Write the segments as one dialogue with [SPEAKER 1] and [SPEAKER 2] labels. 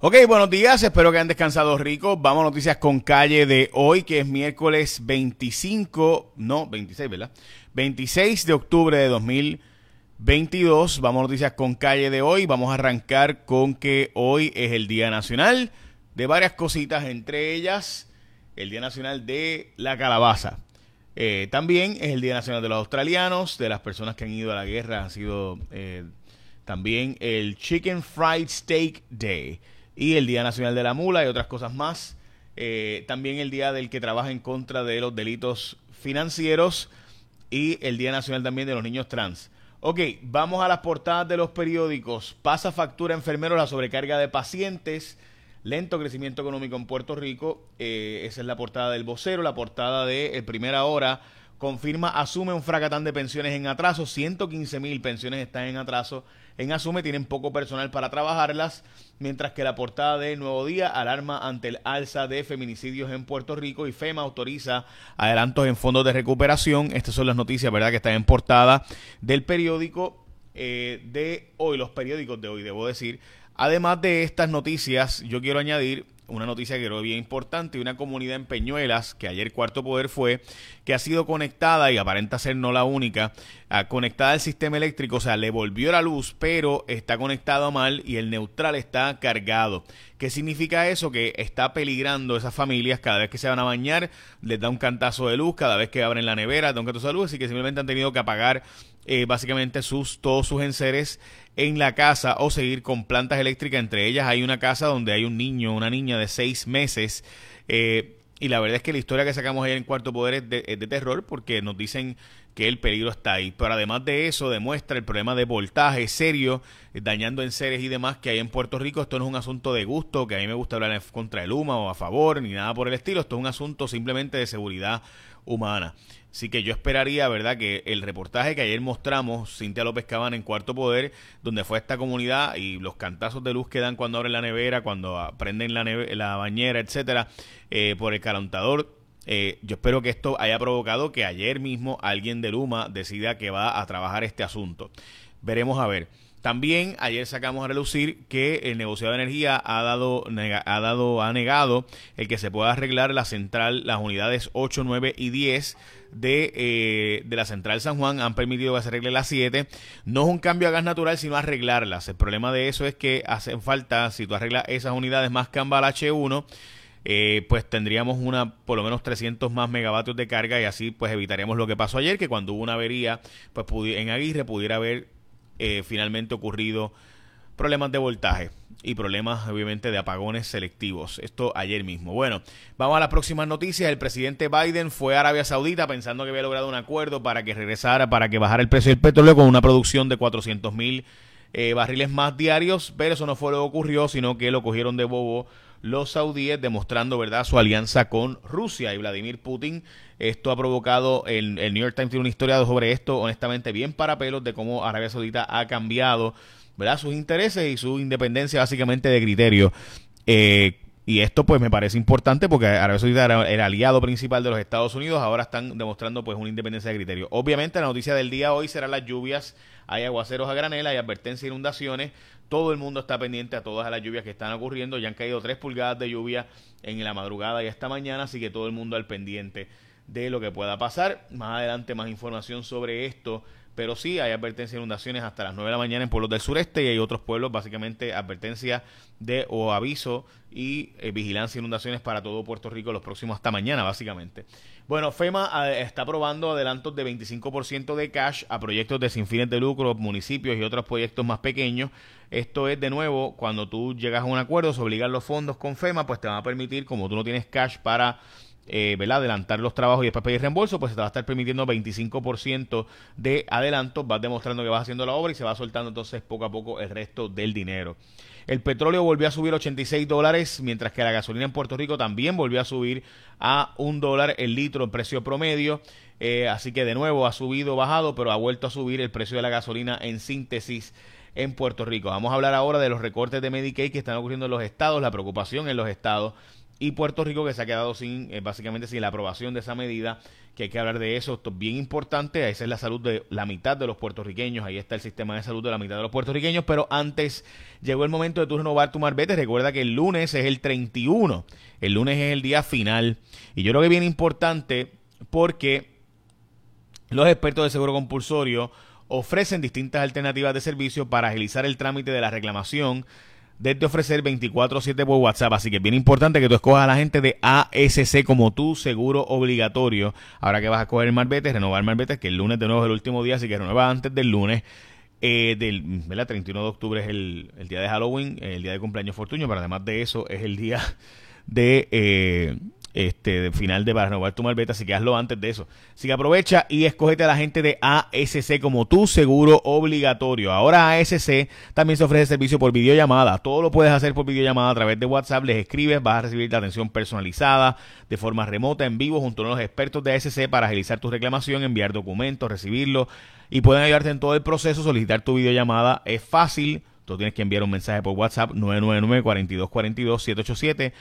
[SPEAKER 1] Ok, buenos días, espero que hayan descansado rico. Vamos a noticias con calle de hoy, que es miércoles 25, no, 26, ¿verdad? 26 de octubre de 2022. Vamos a noticias con calle de hoy. Vamos a arrancar con que hoy es el Día Nacional de varias cositas, entre ellas el Día Nacional de la Calabaza. Eh, también es el Día Nacional de los Australianos, de las personas que han ido a la guerra, ha sido eh, también el Chicken Fried Steak Day y el Día Nacional de la Mula y otras cosas más. Eh, también el Día del que trabaja en contra de los delitos financieros y el Día Nacional también de los niños trans. Ok, vamos a las portadas de los periódicos. Pasa factura enfermero la sobrecarga de pacientes. Lento crecimiento económico en Puerto Rico. Eh, esa es la portada del vocero. La portada de Primera Hora confirma, asume un fracatán de pensiones en atraso. 115 mil pensiones están en atraso en Asume tienen poco personal para trabajarlas, mientras que la portada de Nuevo Día alarma ante el alza de feminicidios en Puerto Rico y FEMA autoriza adelantos en fondos de recuperación. Estas son las noticias, ¿verdad?, que están en portada del periódico eh, de hoy, los periódicos de hoy, debo decir. Además de estas noticias, yo quiero añadir una noticia que creo bien importante, una comunidad en Peñuelas, que ayer Cuarto Poder fue, que ha sido conectada, y aparenta ser no la única, conectada al sistema eléctrico, o sea, le volvió la luz, pero está conectado mal y el neutral está cargado. ¿Qué significa eso? Que está peligrando esas familias cada vez que se van a bañar, les da un cantazo de luz, cada vez que abren la nevera, da un cantazo de luz, así que simplemente han tenido que apagar eh, básicamente sus, todos sus enseres en la casa o seguir con plantas eléctricas. Entre ellas hay una casa donde hay un niño, una niña de seis meses. Eh, y la verdad es que la historia que sacamos ayer en Cuarto Poder es de, es de, terror porque nos dicen que el peligro está ahí. Pero además de eso, demuestra el problema de voltaje serio, eh, dañando enseres y demás que hay en Puerto Rico. Esto no es un asunto de gusto, que a mí me gusta hablar en contra el Luma o a favor, ni nada por el estilo. Esto es un asunto simplemente de seguridad humana. Así que yo esperaría, ¿verdad?, que el reportaje que ayer mostramos, Cintia López Cabana en Cuarto Poder, donde fue esta comunidad y los cantazos de luz que dan cuando abren la nevera, cuando prenden la, la bañera, etcétera, eh, por el calentador. Eh, yo espero que esto haya provocado que ayer mismo alguien de Luma decida que va a trabajar este asunto. Veremos a ver. También ayer sacamos a relucir que el negociado de energía ha dado, ha dado, ha negado el que se pueda arreglar la central, las unidades 8, 9 y 10 de, eh, de la central San Juan han permitido que se arregle las 7. No es un cambio a gas natural, sino arreglarlas. El problema de eso es que hacen falta, si tú arreglas esas unidades más Cambal H1, eh, pues tendríamos una por lo menos 300 más megavatios de carga y así pues evitaríamos lo que pasó ayer, que cuando hubo una avería pues en Aguirre pudiera haber eh, finalmente ocurrido problemas de voltaje y problemas obviamente de apagones selectivos. Esto ayer mismo. Bueno, vamos a las próximas noticias. El presidente Biden fue a Arabia Saudita pensando que había logrado un acuerdo para que regresara, para que bajara el precio del petróleo con una producción de 400 mil eh, barriles más diarios, pero eso no fue lo que ocurrió, sino que lo cogieron de bobo los saudíes demostrando verdad su alianza con Rusia y Vladimir Putin. Esto ha provocado, el, el New York Times tiene una historia sobre esto, honestamente bien para pelos, de cómo Arabia Saudita ha cambiado ¿verdad? sus intereses y su independencia básicamente de criterio. Eh, y esto pues me parece importante porque Arabia Saudita era el aliado principal de los Estados Unidos, ahora están demostrando pues una independencia de criterio. Obviamente la noticia del día hoy será las lluvias, hay aguaceros a granela, hay advertencias de inundaciones, todo el mundo está pendiente a todas las lluvias que están ocurriendo, ya han caído tres pulgadas de lluvia en la madrugada y esta mañana, así que todo el mundo al pendiente de lo que pueda pasar. Más adelante más información sobre esto pero sí hay advertencia de inundaciones hasta las 9 de la mañana en pueblos del sureste y hay otros pueblos, básicamente advertencia de o aviso y eh, vigilancia de inundaciones para todo Puerto Rico los próximos hasta mañana, básicamente. Bueno, FEMA eh, está aprobando adelantos de 25% de cash a proyectos de sin fines de lucro, municipios y otros proyectos más pequeños. Esto es, de nuevo, cuando tú llegas a un acuerdo, se obligan los fondos con FEMA, pues te van a permitir, como tú no tienes cash para eh, adelantar los trabajos y después pedir reembolso, pues se te va a estar permitiendo 25% de adelanto, vas demostrando que vas haciendo la obra y se va soltando entonces poco a poco el resto del dinero. El petróleo volvió a subir 86 dólares, mientras que la gasolina en Puerto Rico también volvió a subir a un dólar el litro en precio promedio. Eh, así que de nuevo ha subido, bajado, pero ha vuelto a subir el precio de la gasolina en síntesis en Puerto Rico. Vamos a hablar ahora de los recortes de Medicaid que están ocurriendo en los estados, la preocupación en los estados y Puerto Rico que se ha quedado sin, eh, básicamente sin la aprobación de esa medida, que hay que hablar de eso, esto es bien importante, esa es la salud de la mitad de los puertorriqueños, ahí está el sistema de salud de la mitad de los puertorriqueños, pero antes llegó el momento de tú renovar tu marbete, recuerda que el lunes es el 31, el lunes es el día final, y yo creo que es bien importante porque los expertos de seguro compulsorio ofrecen distintas alternativas de servicio para agilizar el trámite de la reclamación desde ofrecer 24/7 por WhatsApp. Así que es bien importante que tú escojas a la gente de ASC como tu seguro obligatorio. Ahora que vas a coger el Marbete, renovar el Marbete, que el lunes de nuevo es el último día, así que renueva antes del lunes. Eh, del ¿verdad? 31 de octubre es el, día de Halloween, el día de cumpleaños Fortuño, pero además de eso es el día de... Eh, este final de para renovar tu malveta, así que hazlo antes de eso. Así que aprovecha y escógete a la gente de ASC como tu seguro obligatorio. Ahora ASC también se ofrece servicio por videollamada. Todo lo puedes hacer por videollamada a través de WhatsApp. Les escribes, vas a recibir la atención personalizada de forma remota, en vivo, junto a los expertos de ASC para agilizar tu reclamación, enviar documentos, recibirlo y pueden ayudarte en todo el proceso. Solicitar tu videollamada es fácil. Tú tienes que enviar un mensaje por WhatsApp 999 4242 787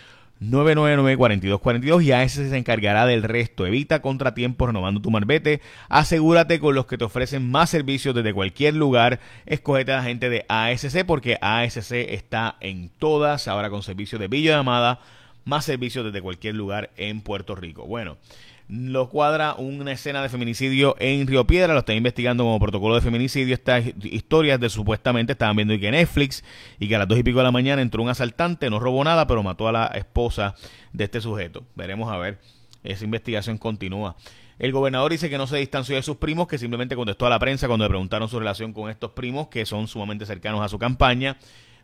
[SPEAKER 1] 999-4242 y a ese se encargará del resto. Evita contratiempos renovando tu marbete. Asegúrate con los que te ofrecen más servicios desde cualquier lugar. Escogete a la gente de ASC porque ASC está en todas, ahora con servicio de videollamada, más servicios desde cualquier lugar en Puerto Rico. Bueno lo cuadra una escena de feminicidio en Río Piedra, lo está investigando como protocolo de feminicidio. Estas historias de supuestamente estaban viendo que Netflix y que a las dos y pico de la mañana entró un asaltante, no robó nada, pero mató a la esposa de este sujeto. Veremos a ver, esa investigación continúa. El gobernador dice que no se distanció de sus primos, que simplemente contestó a la prensa cuando le preguntaron su relación con estos primos, que son sumamente cercanos a su campaña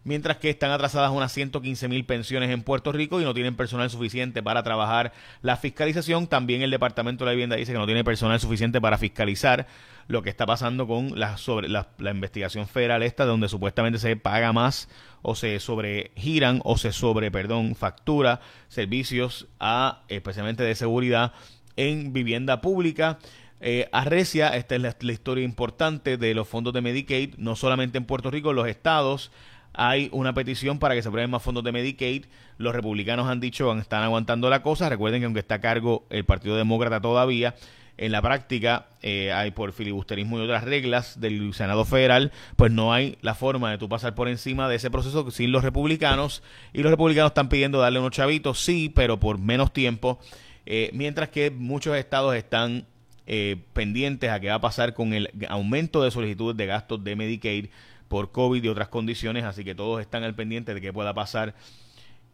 [SPEAKER 1] mientras que están atrasadas unas 115 mil pensiones en Puerto Rico y no tienen personal suficiente para trabajar la fiscalización. También el Departamento de la Vivienda dice que no tiene personal suficiente para fiscalizar lo que está pasando con la, sobre, la, investigación federal esta, donde supuestamente se paga más o se sobregiran o se sobre, perdón, factura servicios a especialmente de seguridad en vivienda pública. Eh, arrecia, esta es la, la, historia importante de los fondos de Medicaid, no solamente en Puerto Rico, los estados hay una petición para que se aprueben más fondos de Medicaid. Los republicanos han dicho que están aguantando la cosa. Recuerden que aunque está a cargo el Partido Demócrata todavía, en la práctica eh, hay por filibusterismo y otras reglas del Senado Federal, pues no hay la forma de tú pasar por encima de ese proceso sin los republicanos. Y los republicanos están pidiendo darle unos chavitos, sí, pero por menos tiempo. Eh, mientras que muchos estados están eh, pendientes a qué va a pasar con el aumento de solicitudes de gastos de Medicaid por COVID y otras condiciones, así que todos están al pendiente de qué pueda pasar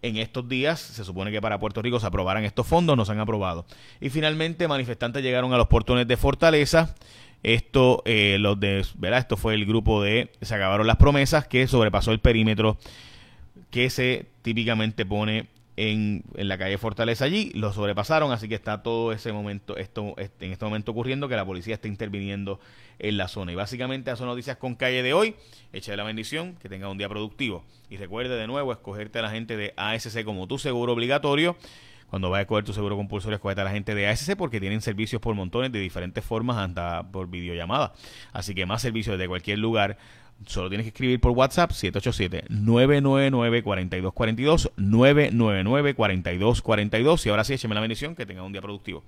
[SPEAKER 1] en estos días. Se supone que para Puerto Rico se aprobarán estos fondos, no se han aprobado. Y finalmente, manifestantes llegaron a los portones de Fortaleza. Esto, eh, los de. Esto fue el grupo de Se acabaron las promesas que sobrepasó el perímetro que se típicamente pone en, la calle Fortaleza allí, lo sobrepasaron, así que está todo ese momento, esto, este, en este momento ocurriendo que la policía está interviniendo en la zona. Y básicamente esas son noticias con calle de hoy. Echa la bendición, que tenga un día productivo. Y recuerde de nuevo escogerte a la gente de ASC como tu seguro obligatorio. Cuando vayas a coger tu seguro compulsorio, escogete a la gente de ASC porque tienen servicios por montones de diferentes formas, hasta por videollamada. Así que más servicios desde cualquier lugar Solo tienes que escribir por WhatsApp 787-999-4242, 999-4242. Y ahora sí, écheme la bendición, que tenga un día productivo.